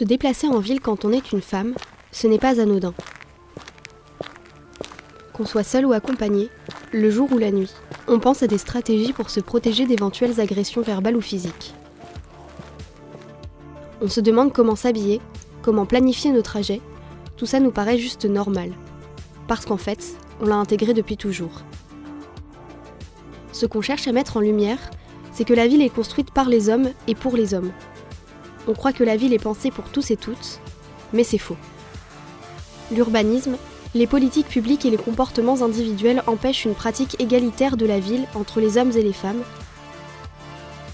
Se déplacer en ville quand on est une femme, ce n'est pas anodin. Qu'on soit seul ou accompagné, le jour ou la nuit, on pense à des stratégies pour se protéger d'éventuelles agressions verbales ou physiques. On se demande comment s'habiller, comment planifier nos trajets, tout ça nous paraît juste normal. Parce qu'en fait, on l'a intégré depuis toujours. Ce qu'on cherche à mettre en lumière, c'est que la ville est construite par les hommes et pour les hommes. On croit que la ville est pensée pour tous et toutes, mais c'est faux. L'urbanisme, les politiques publiques et les comportements individuels empêchent une pratique égalitaire de la ville entre les hommes et les femmes.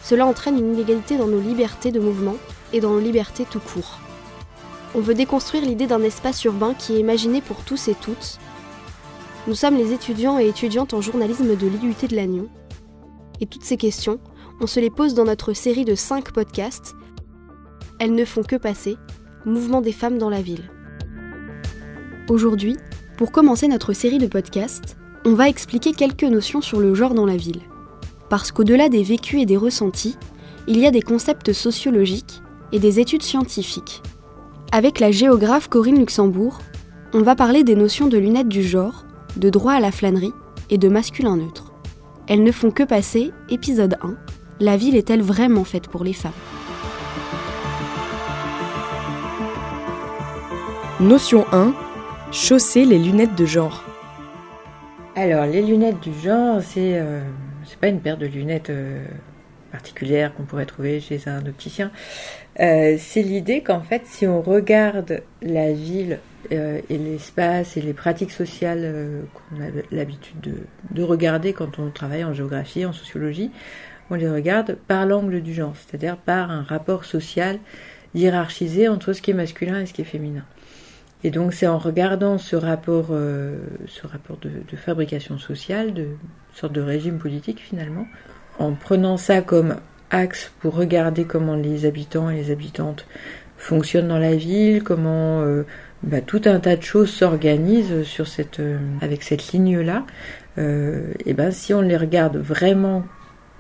Cela entraîne une inégalité dans nos libertés de mouvement et dans nos libertés tout court. On veut déconstruire l'idée d'un espace urbain qui est imaginé pour tous et toutes. Nous sommes les étudiants et étudiantes en journalisme de l'IUT de Lannion. Et toutes ces questions, on se les pose dans notre série de 5 podcasts. Elles ne font que passer. Mouvement des femmes dans la ville. Aujourd'hui, pour commencer notre série de podcasts, on va expliquer quelques notions sur le genre dans la ville. Parce qu'au-delà des vécus et des ressentis, il y a des concepts sociologiques et des études scientifiques. Avec la géographe Corinne Luxembourg, on va parler des notions de lunettes du genre, de droit à la flânerie et de masculin neutre. Elles ne font que passer, épisode 1. La ville est-elle vraiment faite pour les femmes? Notion 1. Chausser les lunettes de genre. Alors, les lunettes du genre, c'est euh, pas une paire de lunettes euh, particulières qu'on pourrait trouver chez un opticien. Euh, c'est l'idée qu'en fait, si on regarde la ville euh, et l'espace et les pratiques sociales qu'on a l'habitude de, de, regarder quand on travaille en géographie, en sociologie, on les regarde par l'angle du genre, c'est-à-dire par un rapport social hiérarchisé entre ce qui est masculin et ce qui est féminin. Et donc c'est en regardant ce rapport, ce rapport de, fabrication sociale, de sorte de régime politique finalement, en prenant ça comme axe pour regarder comment les habitants et les habitantes fonctionnent dans la ville, comment euh, bah, tout un tas de choses s'organisent euh, avec cette ligne-là. Euh, et ben si on les regarde vraiment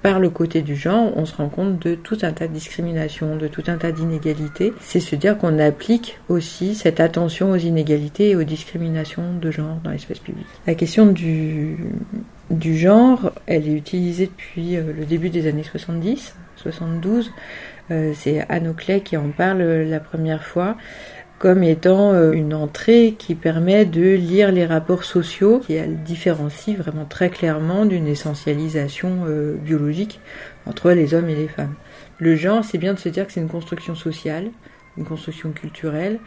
par le côté du genre, on se rend compte de tout un tas de discriminations, de tout un tas d'inégalités. C'est se dire qu'on applique aussi cette attention aux inégalités et aux discriminations de genre dans l'espace public. La question du, du genre, elle est utilisée depuis euh, le début des années 70, 72. Euh, c'est Anne Oakley qui en parle la première fois comme étant euh, une entrée qui permet de lire les rapports sociaux, qui elle différencie vraiment très clairement d'une essentialisation biologique entre les hommes et les femmes. Le genre, c'est bien de se dire que c'est une construction sociale, une construction culturelle,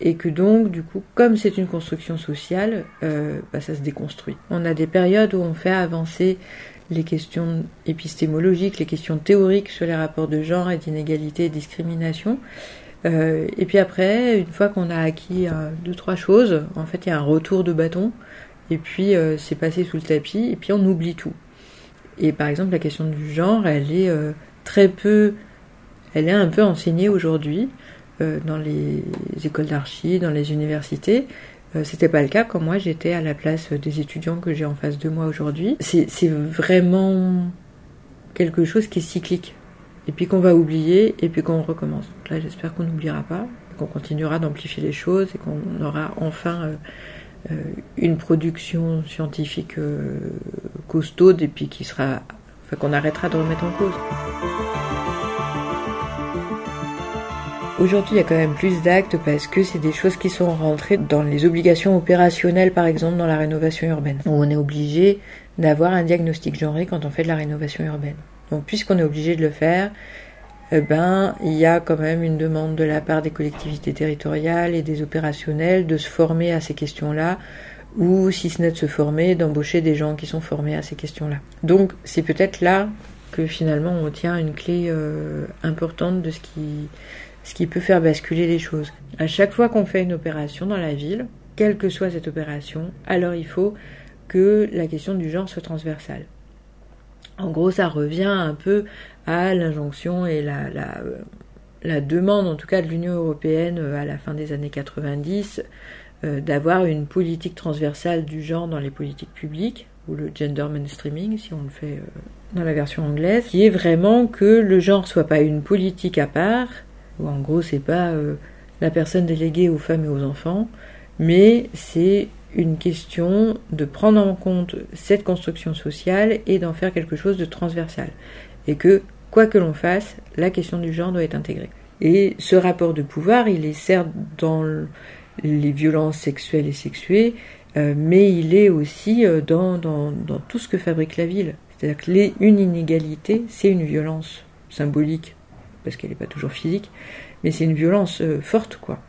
et que donc du coup comme c'est une construction sociale euh, bah, ça se déconstruit on a des périodes où on fait avancer les questions épistémologiques les questions théoriques sur les rapports de genre et d'inégalité et discrimination euh, et puis après une fois qu'on a acquis euh, deux trois choses en fait il y a un retour de bâton et puis euh, c'est passé sous le tapis et puis on oublie tout et par exemple la question du genre elle est très peu elle est un peu enseignée aujourd'hui dans les écoles d'archi, dans les universités. C'était pas le cas quand moi j'étais à la place des étudiants que j'ai en face de moi aujourd'hui. C'est vraiment quelque chose qui est cyclique. Et puis qu'on va oublier et puis qu'on recommence. Donc là j'espère qu'on n'oubliera pas, qu'on continuera d'amplifier les choses et qu'on aura enfin euh, une production scientifique costaude et puis qui sera. Enfin qu'on arrêtera de remettre en cause. Aujourd'hui, il y a quand même plus d'actes parce que c'est des choses qui sont rentrées dans les obligations opérationnelles, par exemple dans la rénovation urbaine, on est obligé d'avoir un diagnostic genré quand on fait de la rénovation urbaine. Donc, puisqu'on est obligé de le faire, eh ben, il y a quand même une demande de la part des collectivités territoriales et des opérationnels de se former à ces questions-là, ou si ce n'est de se former, d'embaucher des gens qui sont formés à ces questions-là. Donc, c'est peut-être là que finalement on tient une clé euh, importante de ce qui ce qui peut faire basculer les choses. À chaque fois qu'on fait une opération dans la ville, quelle que soit cette opération, alors il faut que la question du genre soit transversale. En gros, ça revient un peu à l'injonction et la, la, demande, en tout cas de l'Union européenne euh, à la fin des années 90, euh, d'avoir une politique transversale du genre dans les politiques publiques, ou le gender mainstreaming, si on le fait euh, dans la version anglaise, qui est vraiment que le genre soit pas une politique à part, En gros, c'est pas la personne déléguée aux femmes et aux enfants, mais c'est une question de prendre en compte cette construction sociale et d'en faire quelque chose de transversal. Et que, quoi que l'on fasse, la question du genre doit être intégrée. Et ce rapport de pouvoir, il est certes dans les violences sexuelles et sexuées, euh, mais il est aussi euh, dans, dans, dans, tout ce que fabrique la ville. C'est-à-dire qu'une inégalité, c'est une violence symbolique, parce qu'elle n'est pas toujours physique, mais c'est une violence euh, forte, quoi.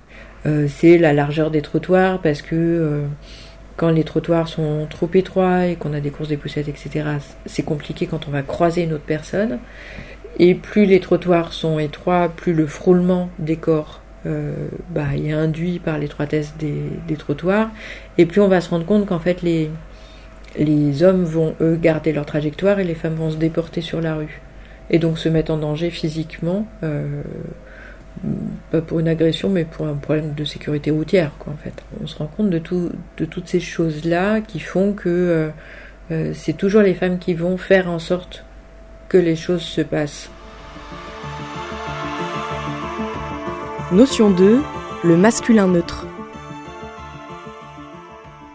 C'est la largeur des trottoirs, parce que quand les trottoirs sont trop étroits et qu'on a des courses des poussettes, etc., c'est compliqué quand on va croiser une autre personne. Et plus les trottoirs sont étroits, plus le frôlement des corps euh, bah, est induit par l'étroitesse des, des, trottoirs. Et plus on va se rendre compte qu'en fait les, les hommes vont eux garder leur trajectoire et les femmes vont se déporter sur la rue. Et donc se mettre en danger physiquement, euh, pas pour une agression, mais pour un problème de sécurité routière, quoi, en fait. On se rend compte de, tout, de toutes ces choses-là qui font que euh, euh c'est toujours les femmes qui vont faire en sorte que les choses se passent. Notion 2, le masculin neutre.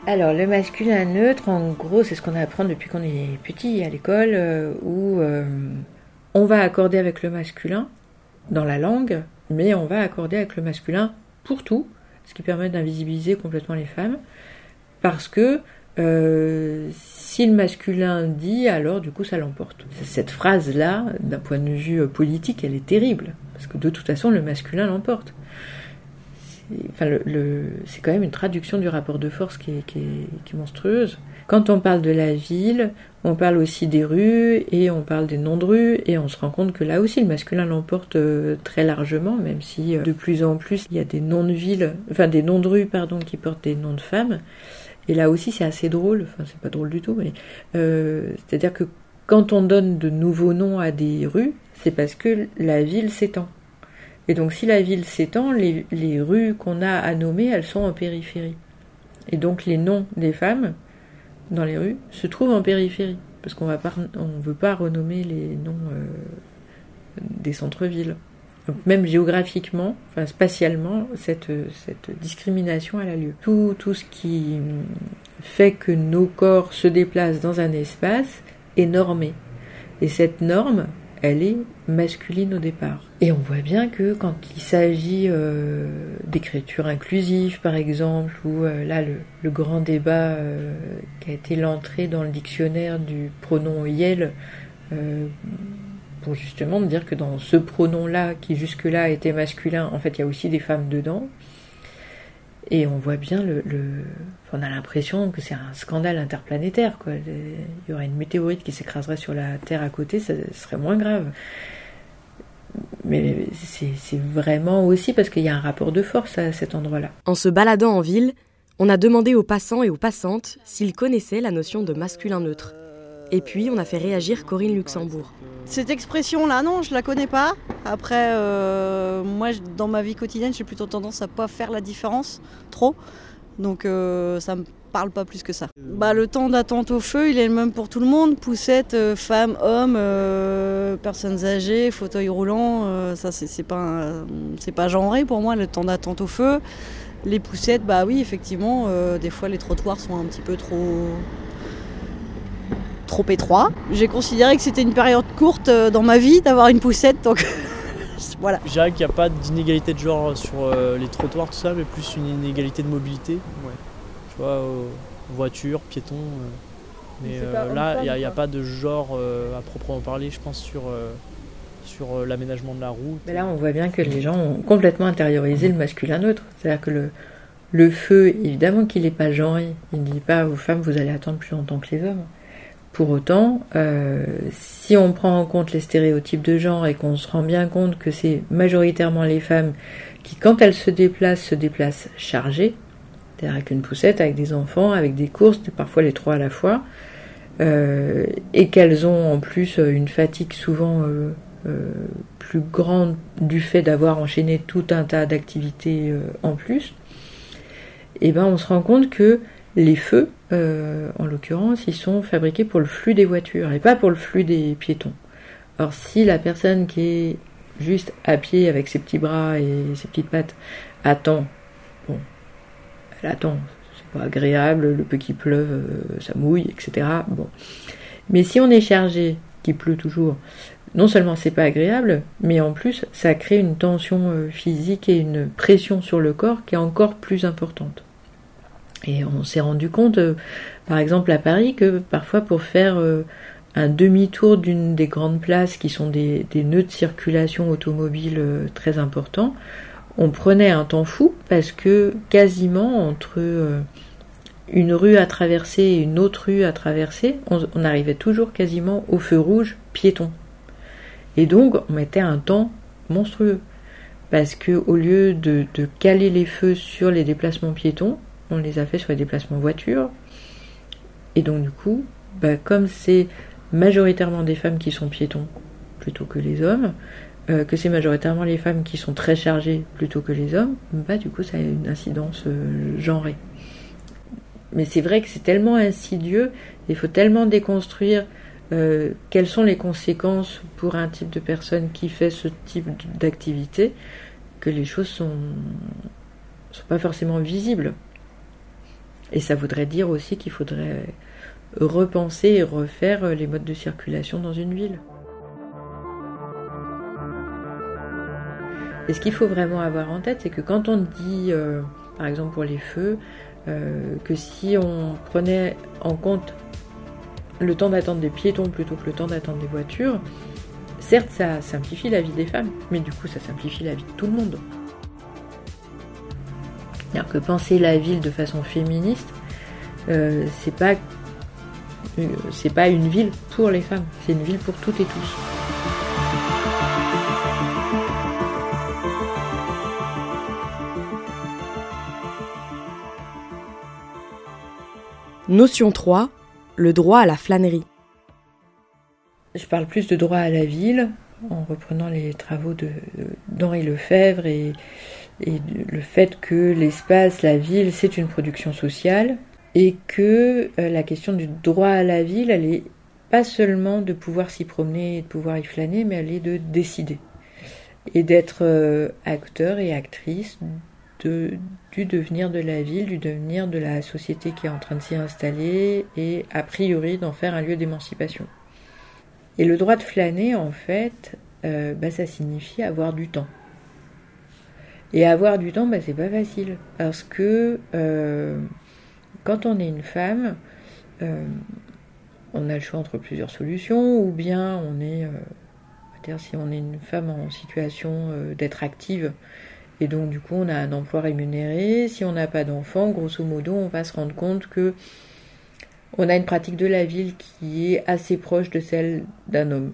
Alors le masculin neutre, en gros, c'est ce qu'on apprend depuis qu'on est petit à l'école, euh, où euh, on va accorder avec le masculin dans la langue, mais on va accorder avec le masculin pour tout, ce qui permet d'invisibiliser complètement les femmes, parce que euh, si le masculin dit, alors du coup ça l'emporte. Cette phrase-là, d'un point de vue euh, politique, elle est terrible, parce que de toute façon le masculin l'emporte. C'est quand même une traduction du rapport de force qui est, monstrueuse. Quand on parle de la ville, on parle aussi des rues et on parle des noms de rues et on se rend compte que là aussi le masculin l'emporte euh, très largement, même si de plus en plus il y a des noms de villes, enfin des noms de rues pardon qui portent des noms de femmes. Et là aussi, c'est assez drôle, enfin, c'est pas drôle du tout, mais euh, c'est-à-dire que quand on donne de nouveaux noms à des rues, c'est parce que la ville s'étend. Et donc, si la ville s'étend, les rues qu'on a à nommer, elles sont en périphérie. Et donc, les noms des femmes dans les rues se trouvent en périphérie, parce qu'on on veut pas renommer les noms euh, des centres-villes même géographiquement, enfin spatialement, cette, cette discrimination elle a lieu. Tout, tout ce qui fait que nos corps se déplacent dans un espace est normé. Et cette norme, elle est masculine au départ. Et on voit bien que quand il s'agit euh, d'écriture inclusive, par exemple, ou euh, là le, grand débat euh, qui a été l'entrée dans le dictionnaire du pronom Yel, pour justement dire que dans ce pronom-là, qui jusque-là était masculin, en fait, il y a aussi des femmes dedans. Et on voit bien le. on a l'impression que c'est un scandale interplanétaire. Il y aurait une météorite qui s'écraserait sur la Terre à côté, ça serait moins grave. Mais c'est vraiment aussi parce qu'il y a un rapport de force à cet endroit-là. En se baladant en ville, on a demandé aux passants et aux passantes s'ils connaissaient la notion de masculin neutre. Et puis, on a fait réagir Corinne Luxembourg. Cette expression-là, non, je la connais pas. Après, euh, moi, dans ma vie quotidienne, j'ai plutôt tendance à pas faire la différence trop. Donc, euh, ça me parle pas plus que ça. Bah, le temps d'attente au feu, il est le même pour tout le monde. Poussette, euh, femmes, hommes, personnes âgées, fauteuil roulant, ça, c'est pas, c'est pas genré pour moi, le temps d'attente au feu. Les poussettes, bah oui, effectivement, des fois les trottoirs sont un petit peu trop trop étroit. J'ai considéré que c'était une période courte euh, dans ma vie d'avoir une poussette, donc voilà. Je dirais qu'il n'y a pas d'inégalité de genre sur euh, les trottoirs, tout ça, mais plus une inégalité de mobilité. Ouais. Tu vois, voiture, piéton. Euh. mais là, il n'y a, pas de genre à proprement parler, je pense, sur, sur l'aménagement de la route. Mais là, on voit bien que les gens ont complètement intériorisé le masculin neutre. C'est-à-dire que le, le feu, évidemment qu'il n'est pas genré. Il ne dit pas aux femmes, vous allez attendre plus longtemps que les hommes. Pour autant, euh, si on prend en compte les stéréotypes de genre et qu'on se rend bien compte que c'est majoritairement les femmes qui, quand elles se déplacent, se déplacent chargées, c'est-à-dire avec une poussette, avec des enfants, avec des courses, parfois les trois à la fois, euh, et qu'elles ont en plus une fatigue souvent euh, plus grande du fait d'avoir enchaîné tout un tas d'activités en plus, et eh ben on se rend compte que les feux, euh, en l'occurrence, ils sont fabriqués pour le flux des voitures et pas pour le flux des piétons. Or, si la personne qui est juste à pied avec ses petits bras et ses petites pattes attend, bon, elle attend, c'est pas agréable, le peu qui pleuve, euh, ça mouille, etc. Bon. Mais si on est chargé, qu'il pleut toujours, non seulement c'est pas agréable, mais en plus ça crée une tension euh, physique et une pression sur le corps qui est encore plus importante. Et on s'est rendu compte, euh, par exemple à Paris, que parfois pour faire un demi-tour d'une des grandes places qui sont des, nœuds de circulation automobile très importants, on prenait un temps fou parce que quasiment entre euh, une rue à traverser et une autre rue à traverser, on, arrivait toujours quasiment au feu rouge piéton. Et donc on mettait un temps monstrueux parce que au lieu de, caler les feux sur les déplacements piétons, on les a fait sur les déplacements voitures. Et donc du coup, bah, comme c'est majoritairement des femmes qui sont piétons plutôt que les hommes, euh, que c'est majoritairement les femmes qui sont très chargées plutôt que les hommes, bah du coup ça a une incidence euh, genrée. Mais c'est vrai que c'est tellement insidieux, il faut tellement déconstruire euh, quelles sont les conséquences pour un type de personne qui fait ce type d'activité, que les choses sont, sont pas forcément visibles. Et ça voudrait dire aussi qu'il faudrait repenser et refaire les modes de circulation dans une ville. Et ce qu'il faut vraiment avoir en tête, c'est que quand on dit, euh, par exemple pour les feux, euh, que si on prenait en compte le temps d'attente des piétons plutôt que le temps d'attente des voitures, certes ça simplifie la vie des femmes, mais du coup ça simplifie la vie de tout le monde. Alors que penser la ville de façon féministe, euh, c'est pas c'est pas une ville pour les femmes, c'est une ville pour toutes et tous. Notion 3. Le droit à la flânerie. Je parle plus de droit à la ville en reprenant les travaux d'Henri Lefebvre et, et le fait que l'espace, la ville, c'est une production sociale et que euh, la question du droit à la ville, elle est pas seulement de pouvoir s'y promener et de pouvoir y flâner, mais elle est de décider et d'être euh, acteur et actrice du devenir de la ville, du devenir de la société qui est en train de s'y installer et a priori d'en faire un lieu d'émancipation. Et le droit de flâner, en fait, euh, bah, ça signifie avoir du temps. Et avoir du temps, bah, c'est pas facile. Parce que euh, quand on est une femme, euh, on a le choix entre plusieurs solutions, ou bien on est, dire si on est une femme en situation d'être active, et donc, du coup, on a un emploi rémunéré. Si on n'a pas d'enfant, grosso modo, on va se rendre compte que on a une pratique de la ville qui est assez proche de celle d'un homme.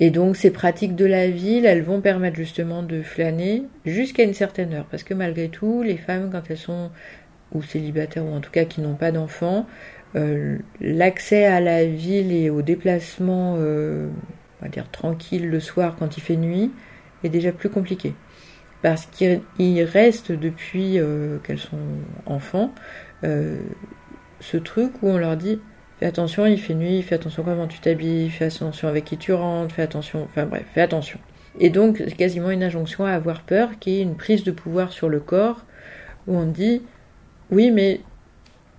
Et donc, ces pratiques de la ville, elles vont permettre justement de flâner jusqu'à une certaine heure. Parce que malgré tout, les femmes, quand elles sont ou célibataires, ou en tout cas qui n'ont pas d'enfants, euh, l'accès à la ville et au déplacement, euh, on va dire tranquille le soir quand il fait nuit, est déjà plus compliqué parce qu'il reste depuis euh, qu'elles sont enfants ce truc où on leur dit fais attention, il fait nuit, fais attention comment tu t'habilles, fais attention avec qui tu rentres, fais attention, enfin bref, fais attention. Et donc c'est quasiment une injonction à avoir peur qui est une prise de pouvoir sur le corps où on dit oui mais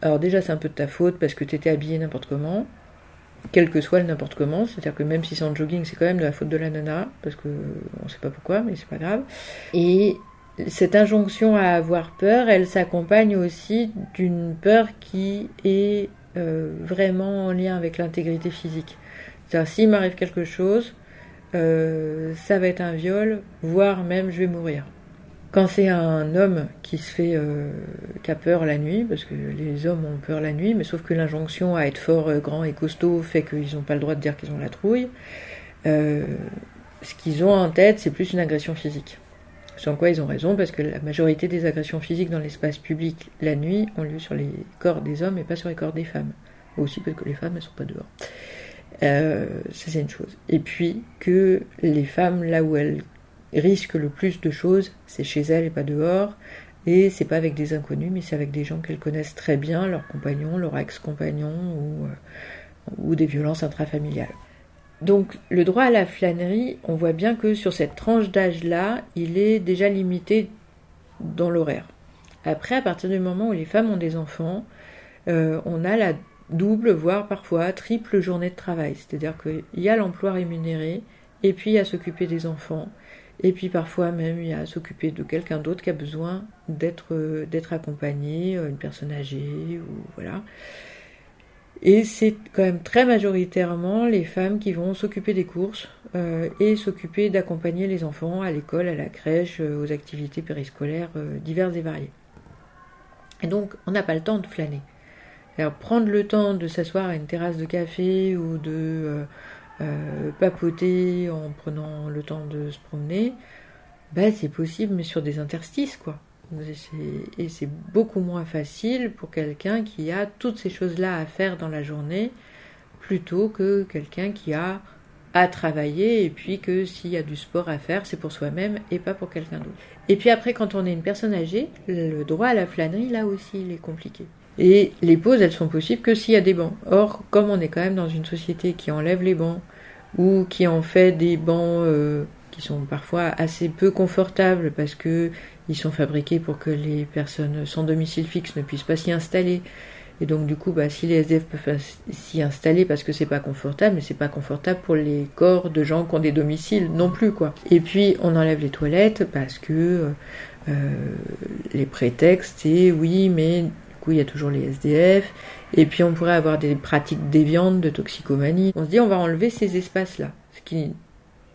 alors déjà c'est un peu de ta faute parce que tu étais habillé n'importe comment, quel que soit le n'importe comment, c'est-à-dire que même si c'est en jogging, c'est quand même de la faute de la nana, parce que on sait pas pourquoi, mais c'est pas grave. Et cette injonction à avoir peur, elle s'accompagne aussi d'une peur qui est euh, vraiment en lien avec l'intégrité physique. C'est-à-dire s'il m'arrive quelque chose, euh, ça va être un viol, voire même je vais mourir. Quand c'est un homme qui se fait, euh, qui a peur la nuit, parce que les hommes ont peur la nuit, mais sauf que l'injonction à être fort, euh, grand et costaud fait qu'ils n'ont pas le droit de dire qu'ils ont la trouille, ce qu'ils ont en tête, c'est plus une agression physique. Sans quoi ils ont raison, parce que la majorité des agressions physiques dans l'espace public la nuit ont lieu sur les corps des hommes et pas sur les corps des femmes. Aussi parce que les femmes, elles sont pas dehors. ça, c'est une chose. Et puis que les femmes, là où elles risque le plus de choses, c'est chez elle et pas dehors. Et c'est pas avec des inconnus, mais c'est avec des gens qu'elles connaissent très bien, leurs compagnons, leurs ex-compagnons ou, euh, ou des violences intrafamiliales. Donc le droit à la flânerie, on voit bien que sur cette tranche d'âge-là, il est déjà limité dans l'horaire. Après, à partir du moment où les femmes ont des enfants, euh, on a la double, voire parfois triple journée de travail. C'est-à-dire qu'il y a l'emploi rémunéré, et puis a s'occuper des enfants, et puis parfois même il y a s'occuper de quelqu'un d'autre qui a besoin d'être euh, d'être accompagné, euh, une personne âgée, ou voilà. Et c'est quand même très majoritairement les femmes qui vont s'occuper des courses euh, et s'occuper d'accompagner les enfants à l'école, à la crèche, aux activités périscolaires diverses et variées. Et donc on n'a pas le temps de flâner. Alors, prendre le temps de s'asseoir à une terrasse de café ou de euh, papoter en prenant le temps de se promener, bah, c'est possible, mais sur des interstices, quoi. Et c'est beaucoup moins facile pour quelqu'un qui a toutes ces choses-là à faire dans la journée, plutôt que quelqu'un qui a à travailler et puis que s'il y a du sport à faire, c'est pour soi-même et pas pour quelqu'un d'autre. Et puis après, quand on est une personne âgée, le droit à la flânerie, là aussi, il est compliqué. Et les pauses, elles sont possibles que s'il y a des bancs. Or, comme on est quand même dans une société qui enlève les bancs, ou qui en fait des bancs euh, qui sont parfois assez peu confortables parce que ils sont fabriqués pour que les personnes sans domicile fixe ne puissent pas s'y installer. Et donc du coup, bah, si les SDF peuvent s'y installer parce que c'est pas confortable, mais c'est pas confortable pour les corps de gens qui ont des domiciles non plus quoi. Et puis on enlève les toilettes parce que euh, les prétextes c'est oui, mais coup, il y a toujours les SDF. Et puis, on pourrait avoir des pratiques déviantes de toxicomanie. On se dit, on va enlever ces espaces-là. Ce qui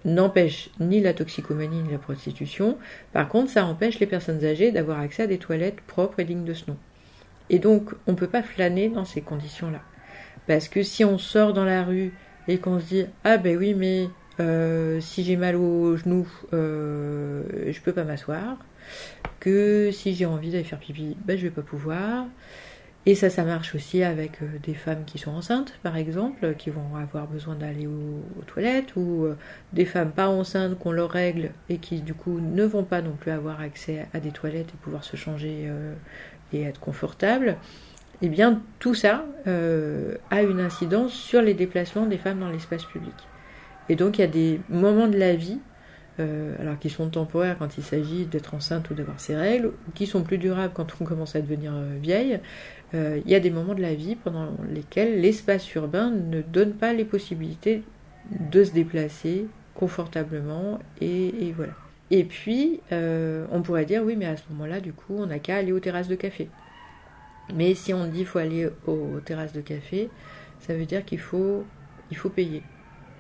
n'empêche ni la toxicomanie ni la prostitution. Par contre, ça empêche les personnes âgées d'avoir accès à des toilettes propres et dignes de ce nom. Et donc, on ne peut pas flâner dans ces conditions-là. Parce que si on sort dans la rue et qu'on se dit, ah ben oui, mais euh, si j'ai mal au genou, euh, je peux pas m'asseoir que si j'ai envie d'aller faire pipi, ben, je vais pas pouvoir. Et ça, ça marche aussi avec euh, des femmes qui sont enceintes, par exemple, qui vont avoir besoin d'aller aux, toilettes, ou euh, des femmes pas enceintes qui ont leurs règles et qui, du coup, ne vont pas non plus avoir accès à des toilettes et pouvoir se changer euh, et être confortables. Eh bien, tout ça a une incidence sur les déplacements des femmes dans l'espace public. Et donc, il y a des moments de la vie euh, alors qui sont temporaires quand il s'agit d'être enceinte ou d'avoir ses règles, ou qui sont plus durables quand on commence à devenir euh, vieille, euh, il y a des moments de la vie pendant lesquels l'espace urbain ne donne pas les possibilités de se déplacer confortablement, et, voilà. Et puis, on pourrait dire, oui, mais à ce moment-là, du coup, on n'a qu'à aller aux terrasses de café. Mais si on dit qu'il faut aller aux, terrasses de café, ça veut dire qu'il faut, il faut payer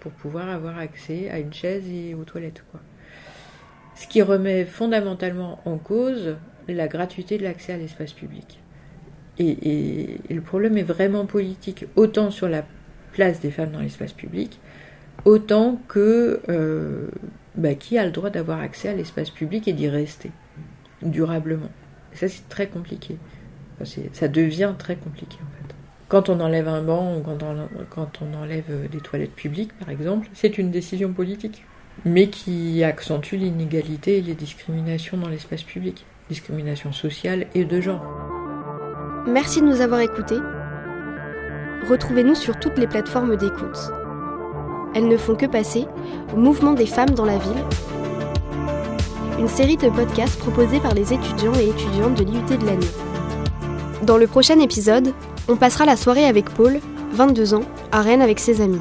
pour pouvoir avoir accès à une chaise et aux toilettes. Quoi. Ce qui remet fondamentalement en cause la gratuité de l'accès à l'espace public. Et, le problème est vraiment politique, autant sur la place des femmes dans l'espace public, autant que euh, bah, qui a le droit d'avoir accès à l'espace public et d'y rester durablement. ça, c'est très compliqué. ça devient très compliqué en fait. Quand on enlève un banc ou quand on, enlève euh, des toilettes publiques, par exemple, c'est une décision politique, mais qui accentue l'inégalité et les discriminations dans l'espace public, discrimination sociale et de genre. Merci de nous avoir écoutés. Retrouvez-nous sur toutes les plateformes d'écoute. Elles ne font que passer au mouvement des femmes dans la ville, une série de podcasts proposés par les étudiants et étudiantes de l'IUT de l'année. Dans le prochain épisode, on passera la soirée avec Paul, 22 ans, à Rennes avec ses amis.